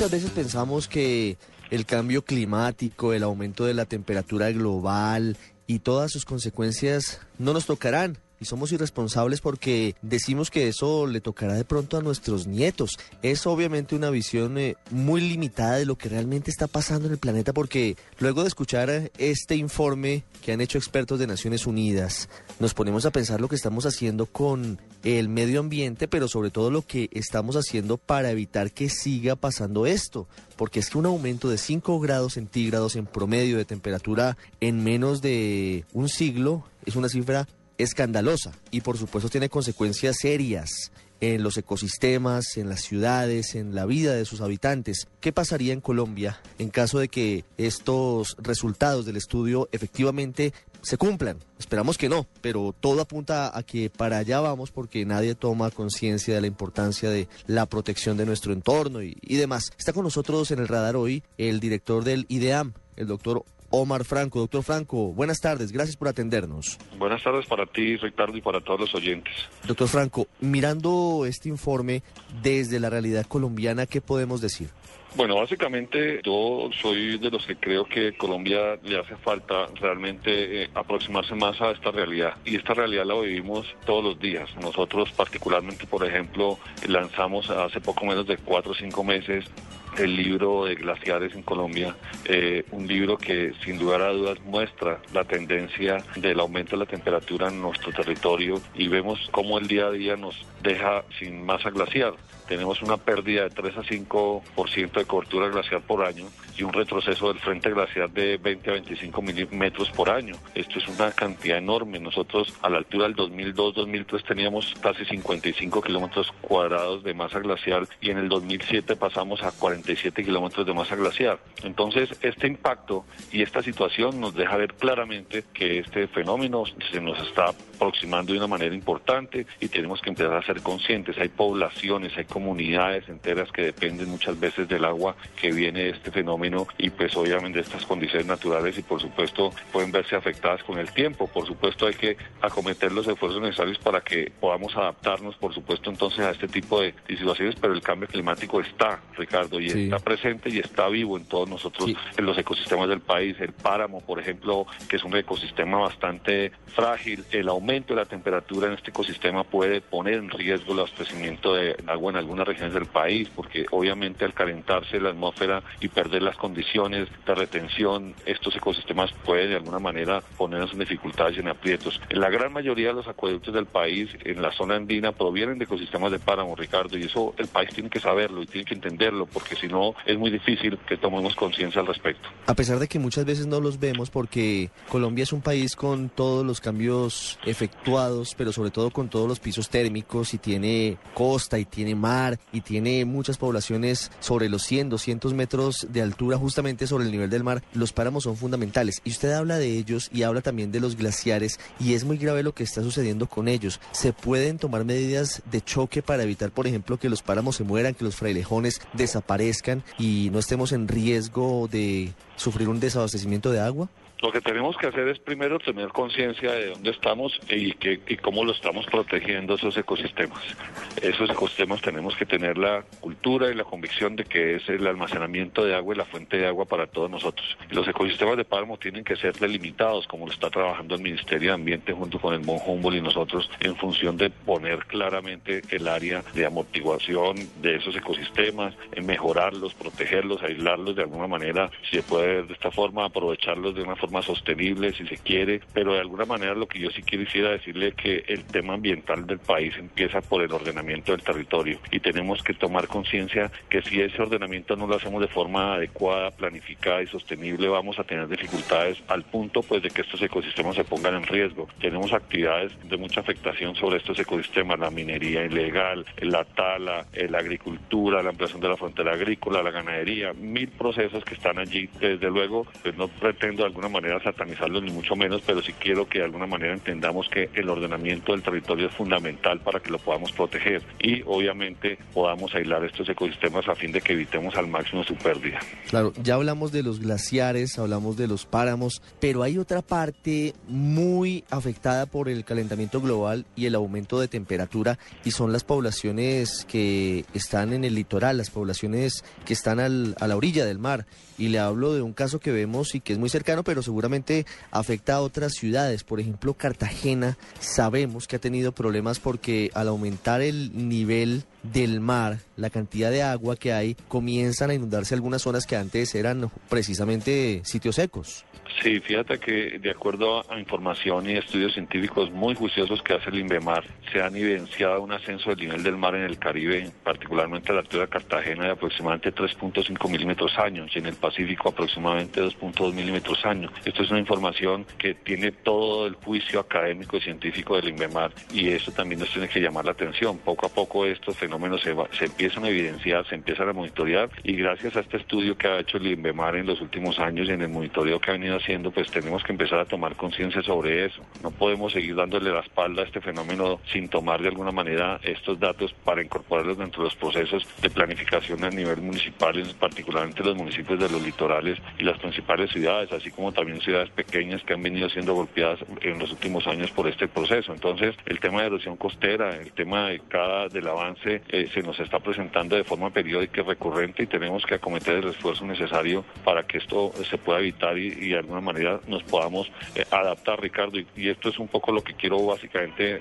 Muchas veces pensamos que el cambio climático, el aumento de la temperatura global y todas sus consecuencias no nos tocarán y somos irresponsables porque decimos que eso le tocará de pronto a nuestros nietos. Es obviamente una visión eh, muy limitada de lo que realmente está pasando en el planeta porque luego de escuchar este informe que han hecho expertos de Naciones Unidas, nos ponemos a pensar lo que estamos haciendo con el medio ambiente, pero sobre todo lo que estamos haciendo para evitar que siga pasando esto. Porque es que un aumento de 5 grados centígrados en promedio de temperatura en menos de un siglo es una cifra escandalosa y por supuesto tiene consecuencias serias en los ecosistemas, en las ciudades, en la vida de sus habitantes. ¿Qué pasaría en Colombia en caso de que estos resultados del estudio efectivamente se cumplan? Esperamos que no, pero todo apunta a que para allá vamos porque nadie toma conciencia de la importancia de la protección de nuestro entorno y, demás. Está con nosotros en el radar hoy el director del IDEAM, el doctor Omar Franco. Doctor Franco, buenas tardes, gracias por atendernos. Buenas tardes para ti, Ricardo, y para todos los oyentes. Doctor Franco, mirando este informe desde la realidad colombiana, ¿qué podemos decir? Bueno, básicamente yo soy de los que creo que Colombia le hace falta realmente eh, aproximarse más a esta realidad y esta realidad la vivimos todos los días. Nosotros particularmente, por ejemplo, lanzamos hace poco menos de cuatro o cinco meses el libro de glaciares en Colombia, eh, un libro que sin lugar a dudas muestra la tendencia del aumento de la temperatura en nuestro territorio y vemos cómo el día a día nos deja sin masa glaciar. Tenemos una pérdida de 3 a 5% de cobertura glaciar por año y un retroceso del frente glaciar de 20 a 25 milímetros por año. Esto es una cantidad enorme. Nosotros a la altura del 2002-2003 teníamos casi 55 kilómetros cuadrados de masa glacial y en el 2007 pasamos a 47 kilómetros de masa glacial. Entonces, este impacto y esta situación nos deja ver claramente que este fenómeno se nos está aproximando de una manera importante y tenemos que empezar a ser conscientes. Hay poblaciones, hay comunidades enteras que dependen muchas veces del agua que viene de este fenómeno y pues obviamente estas condiciones naturales y por supuesto pueden verse afectadas con el tiempo. Por supuesto hay que acometer los esfuerzos necesarios para que podamos adaptarnos, por supuesto, entonces a este tipo de, situaciones, pero el cambio climático está, Ricardo, y está presente y está vivo en todos nosotros, en los ecosistemas del país. El páramo, por ejemplo, que es un ecosistema bastante frágil, el aumento de la temperatura en este ecosistema puede poner en riesgo el abastecimiento de agua en algunas regiones del país, porque obviamente al calentarse la atmósfera y perder las condiciones de retención, estos ecosistemas pueden de alguna manera ponernos en dificultades y en aprietos. La gran mayoría de los acueductos del país, en la zona andina, provienen de ecosistemas de páramo, Ricardo, y eso el país tiene que saberlo y tiene que entenderlo, porque si no es muy difícil que tomemos conciencia al respecto. A pesar de que muchas veces no los vemos, porque Colombia es un país con todos los cambios efectuados, pero sobre todo con todos los pisos térmicos y tiene costa y tiene mar y tiene muchas poblaciones sobre los 100, 200 metros de altura justamente sobre el nivel del mar, los páramos son fundamentales. Y usted habla de ellos y habla también de los glaciares y es muy grave lo que está sucediendo con ellos. ¿Se pueden tomar medidas de choque para evitar, por ejemplo, que los páramos se mueran, que los frailejones desaparezcan y no estemos en riesgo de sufrir un desabastecimiento de agua? Lo que tenemos que hacer es primero tener conciencia de dónde estamos y, que, y cómo lo estamos protegiendo esos ecosistemas. Esos ecosistemas tenemos que tener la cultura y la convicción de que es el almacenamiento de agua y la fuente de agua para todos nosotros. los ecosistemas de páramo tienen que ser delimitados, como lo está trabajando el Ministerio de Ambiente junto con el Mon Humboldt y nosotros, en función de poner claramente el área de amortiguación de esos ecosistemas, en mejorarlos, protegerlos, aislarlos de alguna manera, si se puede de esta forma, aprovecharlos de una forma forma sostenible, si se quiere, pero de alguna manera lo que yo sí quisiera decirle que el tema ambiental del país empieza por el ordenamiento del territorio y tenemos que tomar conciencia que si ese ordenamiento no lo hacemos de forma adecuada, planificada y sostenible, vamos a tener dificultades al punto pues de que estos ecosistemas se pongan en riesgo. Tenemos actividades de mucha afectación sobre estos ecosistemas, la minería ilegal, la tala, la agricultura, la ampliación de la frontera agrícola, la ganadería, mil procesos que están allí. Desde luego, pues no pretendo de alguna manera satanizarlos ni mucho menos, pero sí quiero que de alguna manera entendamos que el ordenamiento del territorio es fundamental para que lo podamos proteger y obviamente podamos aislar estos ecosistemas a fin de que evitemos al máximo su pérdida. Claro, ya hablamos de los glaciares, hablamos de los páramos, pero hay otra parte muy afectada por el calentamiento global y el aumento de temperatura y son las poblaciones que están en el litoral, las poblaciones que están al, a la orilla del mar. Y le hablo de un caso que vemos y que es muy cercano, pero seguramente afecta a otras ciudades. Por ejemplo, Cartagena sabemos que ha tenido problemas porque al aumentar el nivel del mar, la cantidad de agua que hay, comienzan a inundarse algunas zonas que antes eran precisamente sitios secos. Sí, fíjate que de acuerdo a información y estudios científicos muy juiciosos que hace el INVEMAR, se han evidenciado un ascenso del nivel del mar en el Caribe, particularmente a la altura de Cartagena, de aproximadamente 3.5 milímetros años y en el Pacífico aproximadamente 2.2 milímetros años. Esto es una información que tiene todo el juicio académico y científico del INVEMAR y eso también nos tiene que llamar la atención. Poco a poco estos fenómenos se, se empiezan a evidenciar, se empiezan a monitorear y gracias a este estudio que ha hecho el INVEMAR en los últimos años y en el monitoreo que ha venido haciendo, pues tenemos que empezar a tomar conciencia sobre eso. No podemos seguir dándole la espalda a este fenómeno sin tomar de alguna manera estos datos para incorporarlos dentro de los procesos de planificación a nivel municipal, particularmente los municipios de los litorales y las principales ciudades, así como también ciudades pequeñas que han venido siendo golpeadas en los últimos años por este proceso. Entonces, el tema de erosión costera, el tema de cada del avance eh, se nos está presentando de forma periódica y recurrente y tenemos que acometer el esfuerzo necesario para que esto se pueda evitar y, y alguna manera nos podamos eh, adaptar, Ricardo. Y, esto es un poco lo que quiero básicamente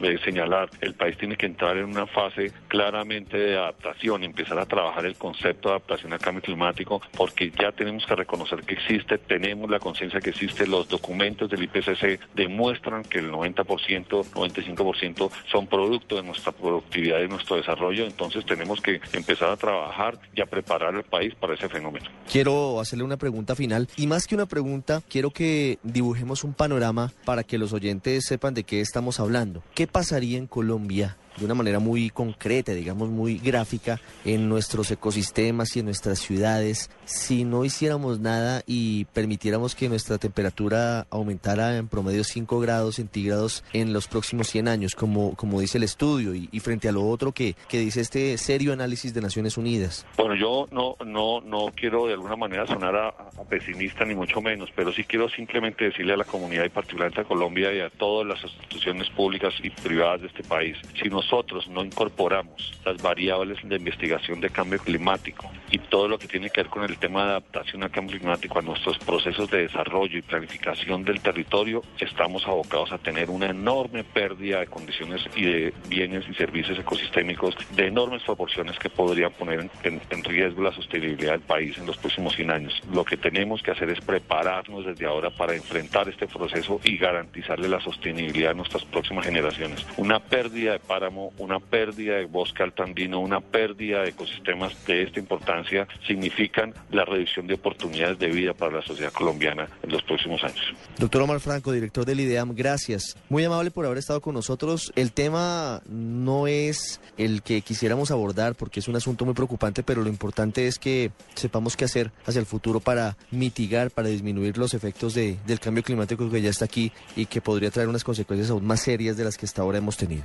eh, señalar. El país tiene que entrar en una fase claramente de adaptación, empezar a trabajar el concepto de adaptación al cambio climático, porque ya tenemos que reconocer que existe, tenemos la conciencia que existe, los documentos del IPCC demuestran que el 90%, 95% son producto de nuestra productividad y nuestro desarrollo, entonces tenemos que empezar a trabajar y a preparar el país para ese fenómeno. Quiero hacerle una pregunta final y más que una pregunta, quiero que dibujemos un panorama para que los oyentes sepan de qué estamos hablando. ¿Qué pasaría en Colombia de una manera muy concreta, digamos muy gráfica, en nuestros ecosistemas y en nuestras ciudades, si no hiciéramos nada y permitiéramos que nuestra temperatura aumentara en promedio 5 grados centígrados en los próximos 100 años, como, como dice el estudio, y, frente a lo otro que, que, dice este serio análisis de Naciones Unidas? Bueno, yo no, no, no quiero de alguna manera sonar a, pesimista ni mucho menos, pero sí quiero simplemente decirle a la comunidad y particularmente a Colombia y a todas las instituciones públicas y privadas de este país, si nosotros no incorporamos las variables de investigación de cambio climático y todo lo que tiene que ver con el tema de adaptación al cambio climático a nuestros procesos de desarrollo y planificación del territorio, estamos abocados a tener una enorme pérdida de condiciones y de bienes y servicios ecosistémicos de enormes proporciones que podrían poner en, en, en riesgo la sostenibilidad del país en los próximos 100 años. Lo que tenemos que hacer es prepararnos desde ahora para enfrentar este proceso y garantizarle la sostenibilidad a nuestras próximas generaciones. Una pérdida de una pérdida de bosque altandino, una pérdida de ecosistemas de esta importancia significan la reducción de oportunidades de vida para la sociedad colombiana en los próximos años. Doctor Omar Franco, director del IDEAM, gracias. Muy amable por haber estado con nosotros. El tema no es el que quisiéramos abordar porque es un asunto muy preocupante, pero lo importante es que sepamos qué hacer hacia el futuro para mitigar, para disminuir los efectos de, del cambio climático que ya está aquí y que podría traer unas consecuencias aún más serias de las que hasta ahora hemos tenido.